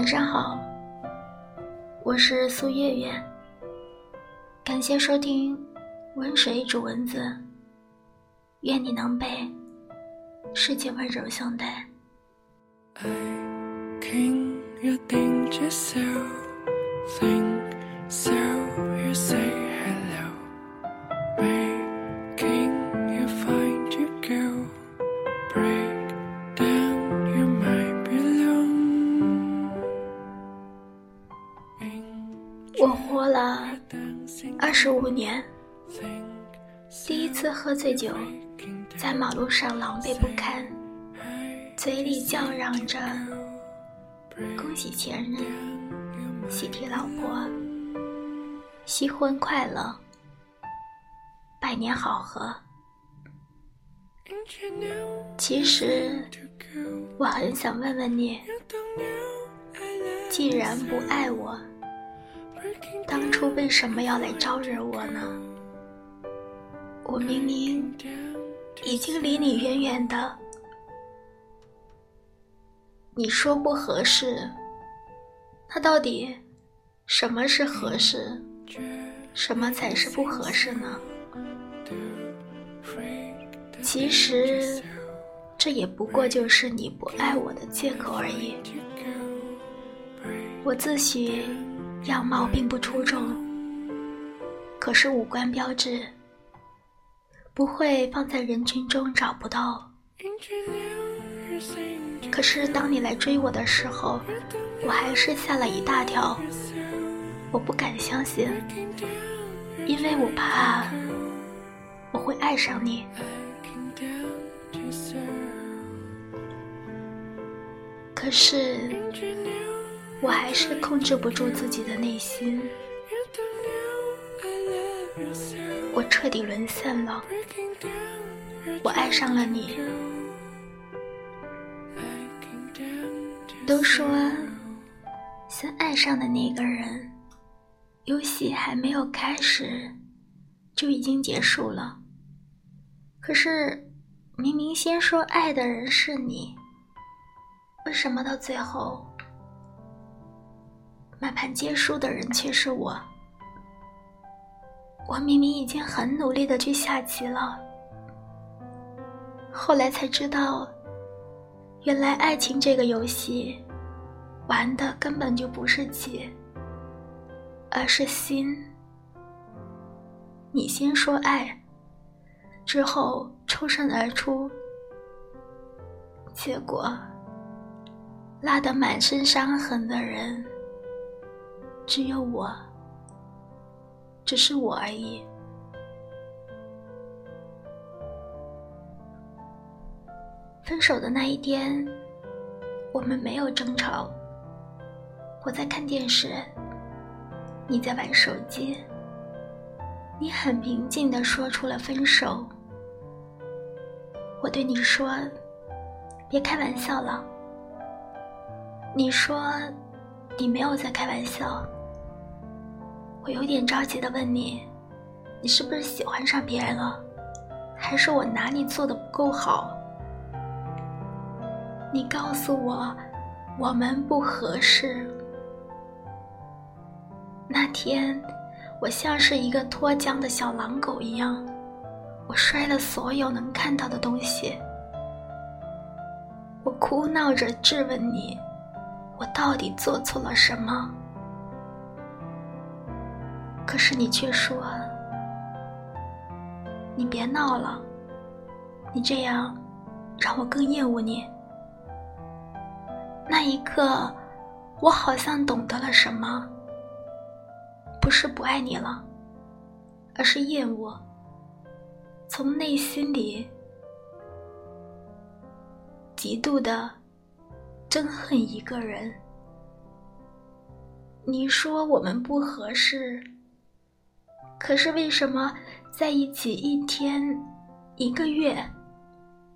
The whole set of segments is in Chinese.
晚上好，我是苏月月。感谢收听《温水煮蚊子》，愿你能被世界温柔相待。年，第一次喝醉酒，在马路上狼狈不堪，嘴里叫嚷着“恭喜前任，喜提老婆，新婚快乐，百年好合”。其实，我很想问问你，既然不爱我。当初为什么要来招惹我呢？我明明已经离你远远的，你说不合适，那到底什么是合适，什么才是不合适呢？其实这也不过就是你不爱我的借口而已。我自诩。样貌并不出众，可是五官标致，不会放在人群中找不到。可是当你来追我的时候，我还是吓了一大跳。我不敢相信，因为我怕我会爱上你。可是。我还是控制不住自己的内心，我彻底沦陷了，我爱上了你。都说，先爱上的那个人，游戏还没有开始，就已经结束了。可是，明明先说爱的人是你，为什么到最后？满盘皆输的人却是我。我明明已经很努力的去下棋了，后来才知道，原来爱情这个游戏，玩的根本就不是棋，而是心。你先说爱，之后抽身而出，结果拉得满身伤痕的人。只有我，只是我而已。分手的那一天，我们没有争吵。我在看电视，你在玩手机。你很平静的说出了分手。我对你说：“别开玩笑了。”你说：“你没有在开玩笑。”我有点着急的问你：“你是不是喜欢上别人了？还是我哪里做的不够好？”你告诉我，我们不合适。那天，我像是一个脱缰的小狼狗一样，我摔了所有能看到的东西。我哭闹着质问你：“我到底做错了什么？”可是你却说：“你别闹了，你这样让我更厌恶你。”那一刻，我好像懂得了什么，不是不爱你了，而是厌恶，从内心里极度的憎恨一个人。你说我们不合适。可是为什么在一起一天、一个月、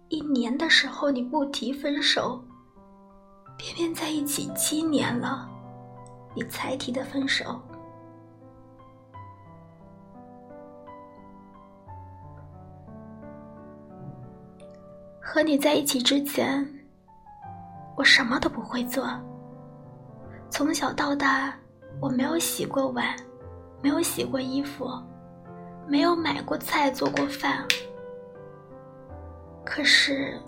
一年的时候你不提分手，偏偏在一起七年了，你才提的分手？和你在一起之前，我什么都不会做，从小到大，我没有洗过碗，没有洗过衣服，没有买过菜做过饭。可是，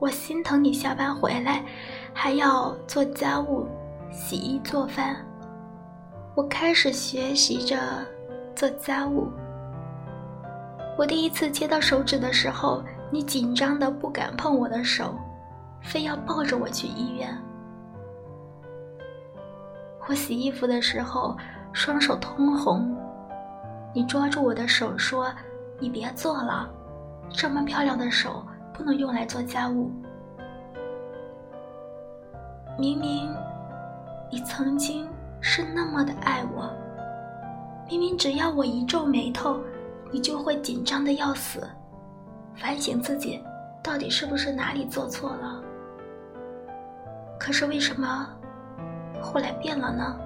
我心疼你下班回来还要做家务、洗衣做饭。我开始学习着做家务。我第一次切到手指的时候，你紧张的不敢碰我的手，非要抱着我去医院。我洗衣服的时候，双手通红，你抓住我的手说：“你别做了，这么漂亮的手不能用来做家务。”明明，你曾经。是那么的爱我，明明只要我一皱眉头，你就会紧张的要死，反省自己到底是不是哪里做错了。可是为什么后来变了呢？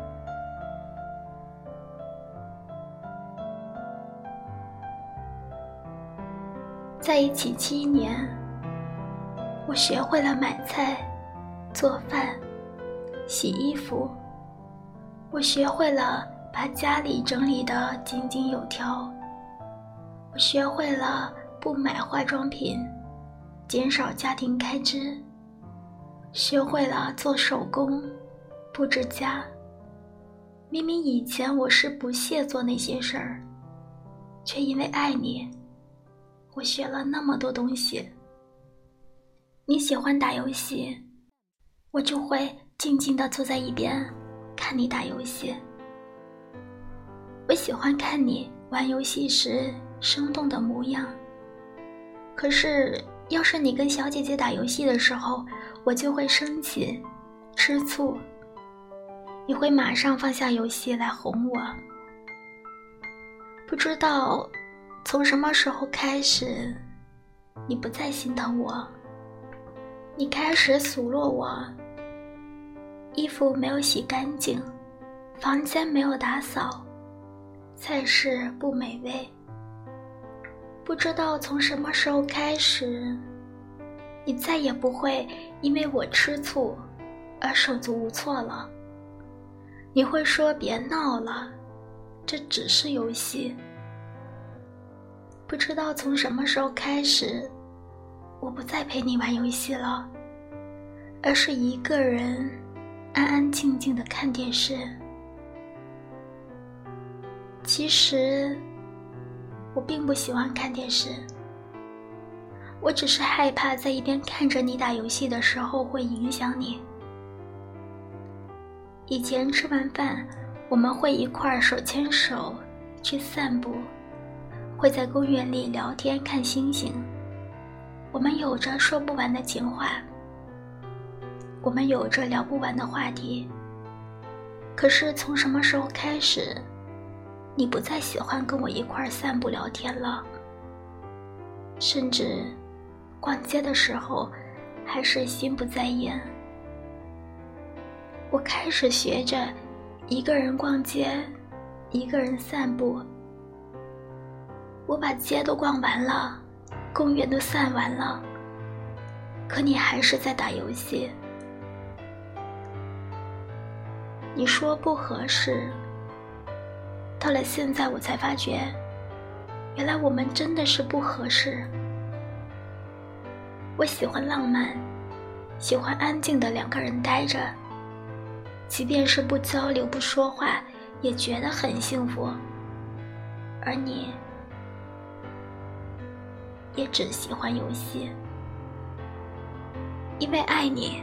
在一起七年，我学会了买菜、做饭、洗衣服。我学会了把家里整理得井井有条。我学会了不买化妆品，减少家庭开支。学会了做手工，布置家。明明以前我是不屑做那些事儿，却因为爱你，我学了那么多东西。你喜欢打游戏，我就会静静地坐在一边。看你打游戏，我喜欢看你玩游戏时生动的模样。可是，要是你跟小姐姐打游戏的时候，我就会生气、吃醋。你会马上放下游戏来哄我。不知道从什么时候开始，你不再心疼我，你开始数落我。衣服没有洗干净，房间没有打扫，菜式不美味。不知道从什么时候开始，你再也不会因为我吃醋而手足无措了。你会说：“别闹了，这只是游戏。”不知道从什么时候开始，我不再陪你玩游戏了，而是一个人。安安静静的看电视。其实，我并不喜欢看电视。我只是害怕在一边看着你打游戏的时候会影响你。以前吃完饭，我们会一块手牵手去散步，会在公园里聊天看星星。我们有着说不完的情话。我们有着聊不完的话题，可是从什么时候开始，你不再喜欢跟我一块儿散步聊天了？甚至逛街的时候，还是心不在焉。我开始学着一个人逛街，一个人散步。我把街都逛完了，公园都散完了，可你还是在打游戏。你说不合适，到了现在我才发觉，原来我们真的是不合适。我喜欢浪漫，喜欢安静的两个人待着，即便是不交流不说话，也觉得很幸福。而你，也只喜欢游戏，因为爱你，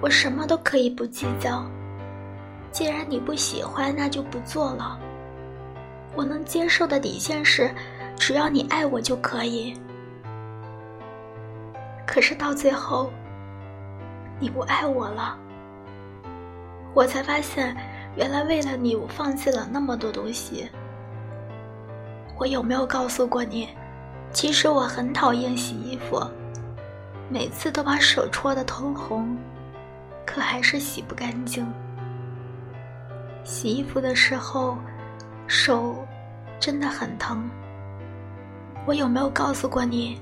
我什么都可以不计较。既然你不喜欢，那就不做了。我能接受的底线是，只要你爱我就可以。可是到最后，你不爱我了，我才发现，原来为了你，我放弃了那么多东西。我有没有告诉过你，其实我很讨厌洗衣服，每次都把手戳得通红，可还是洗不干净。洗衣服的时候，手真的很疼。我有没有告诉过你？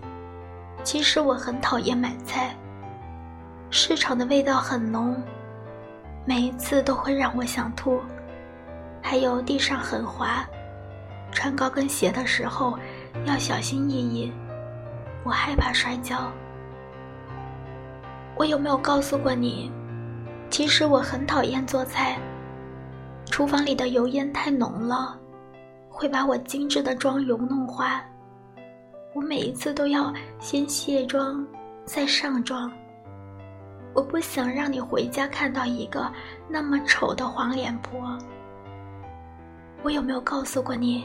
其实我很讨厌买菜，市场的味道很浓，每一次都会让我想吐。还有地上很滑，穿高跟鞋的时候要小心翼翼，我害怕摔跤。我有没有告诉过你，其实我很讨厌做菜，厨房里的油烟太浓了，会把我精致的妆容弄花。我每一次都要先卸妆再上妆，我不想让你回家看到一个那么丑的黄脸婆。我有没有告诉过你，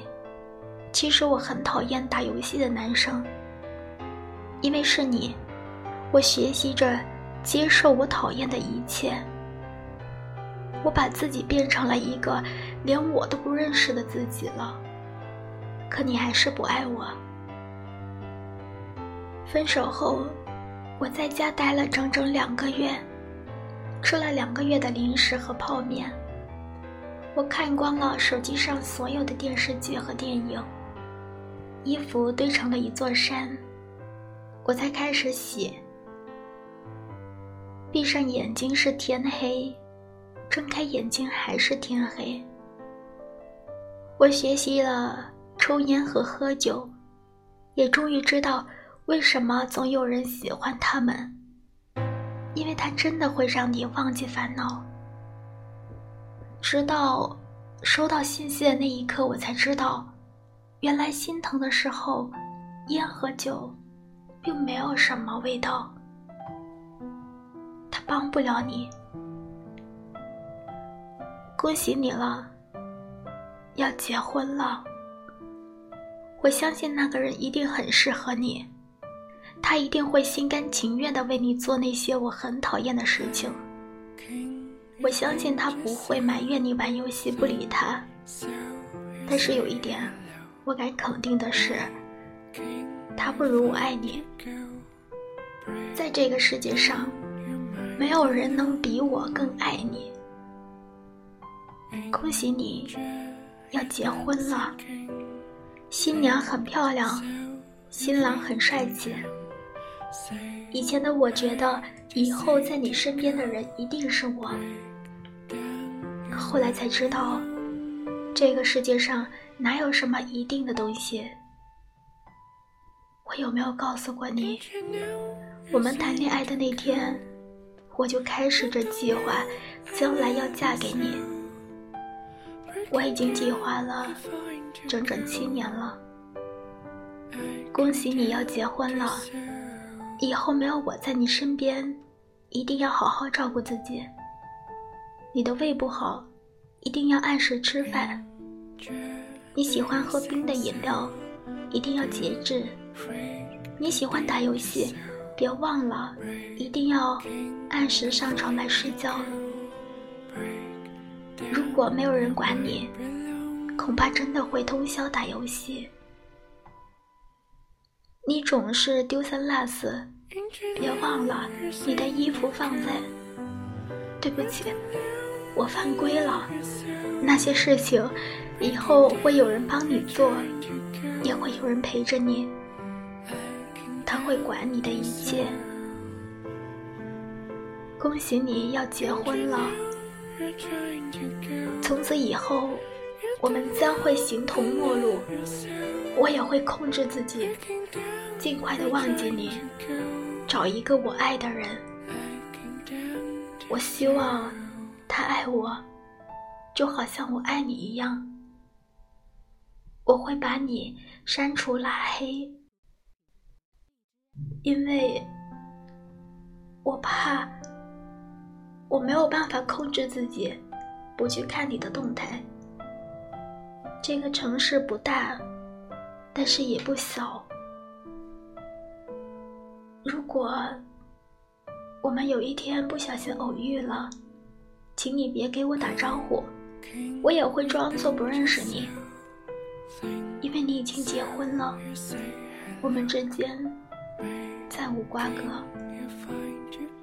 其实我很讨厌打游戏的男生，因为是你，我学习着接受我讨厌的一切，我把自己变成了一个连我都不认识的自己了，可你还是不爱我。分手后，我在家待了整整两个月，吃了两个月的零食和泡面。我看光了手机上所有的电视剧和电影，衣服堆成了一座山，我才开始洗。闭上眼睛是天黑，睁开眼睛还是天黑。我学习了抽烟和喝酒，也终于知道为什么总有人喜欢他们，因为他真的会让你忘记烦恼。直到收到信息的那一刻，我才知道，原来心疼的时候，烟和酒，并没有什么味道。他帮不了你。恭喜你了，要结婚了。我相信那个人一定很适合你，他一定会心甘情愿的为你做那些我很讨厌的事情。我相信他不会埋怨你玩游戏不理他，但是有一点，我敢肯定的是，他不如我爱你。在这个世界上，没有人能比我更爱你。恭喜你，要结婚了，新娘很漂亮，新郎很帅气。以前的我觉得，以后在你身边的人一定是我。后来才知道，这个世界上哪有什么一定的东西。我有没有告诉过你，我们谈恋爱的那天，我就开始着计划，将来要嫁给你。我已经计划了整整七年了。恭喜你要结婚了，以后没有我在你身边，一定要好好照顾自己。你的胃不好，一定要按时吃饭。你喜欢喝冰的饮料，一定要节制。你喜欢打游戏，别忘了，一定要按时上床来睡觉。如果没有人管你，恐怕真的会通宵打游戏。你总是丢三落四，别忘了你的衣服放在……对不起。我犯规了，那些事情以后会有人帮你做，也会有人陪着你，他会管你的一切。恭喜你要结婚了，从此以后我们将会形同陌路，我也会控制自己，尽快的忘记你，找一个我爱的人。我希望。他爱我，就好像我爱你一样。我会把你删除拉黑，因为我怕我没有办法控制自己不去看你的动态。这个城市不大，但是也不小。如果我们有一天不小心偶遇了，请你别给我打招呼，我也会装作不认识你，因为你已经结婚了我们之间再无瓜葛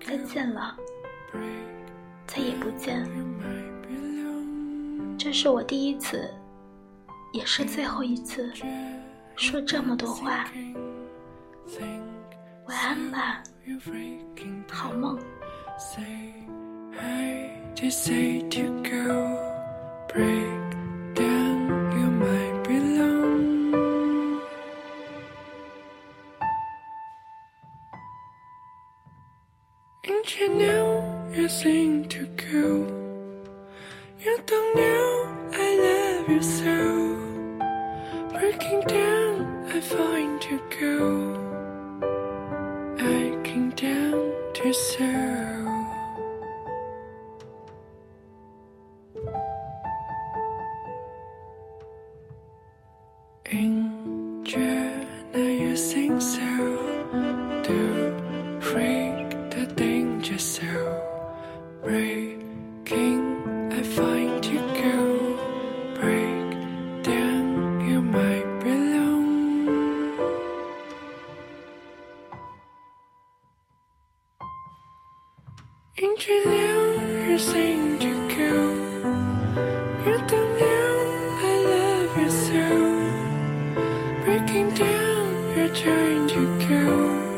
再见了再也不见。这是我第一次也是最后一次说这么多话。晚安吧好梦。Say to go break In June, you sing so. looking down, you're trying to kill.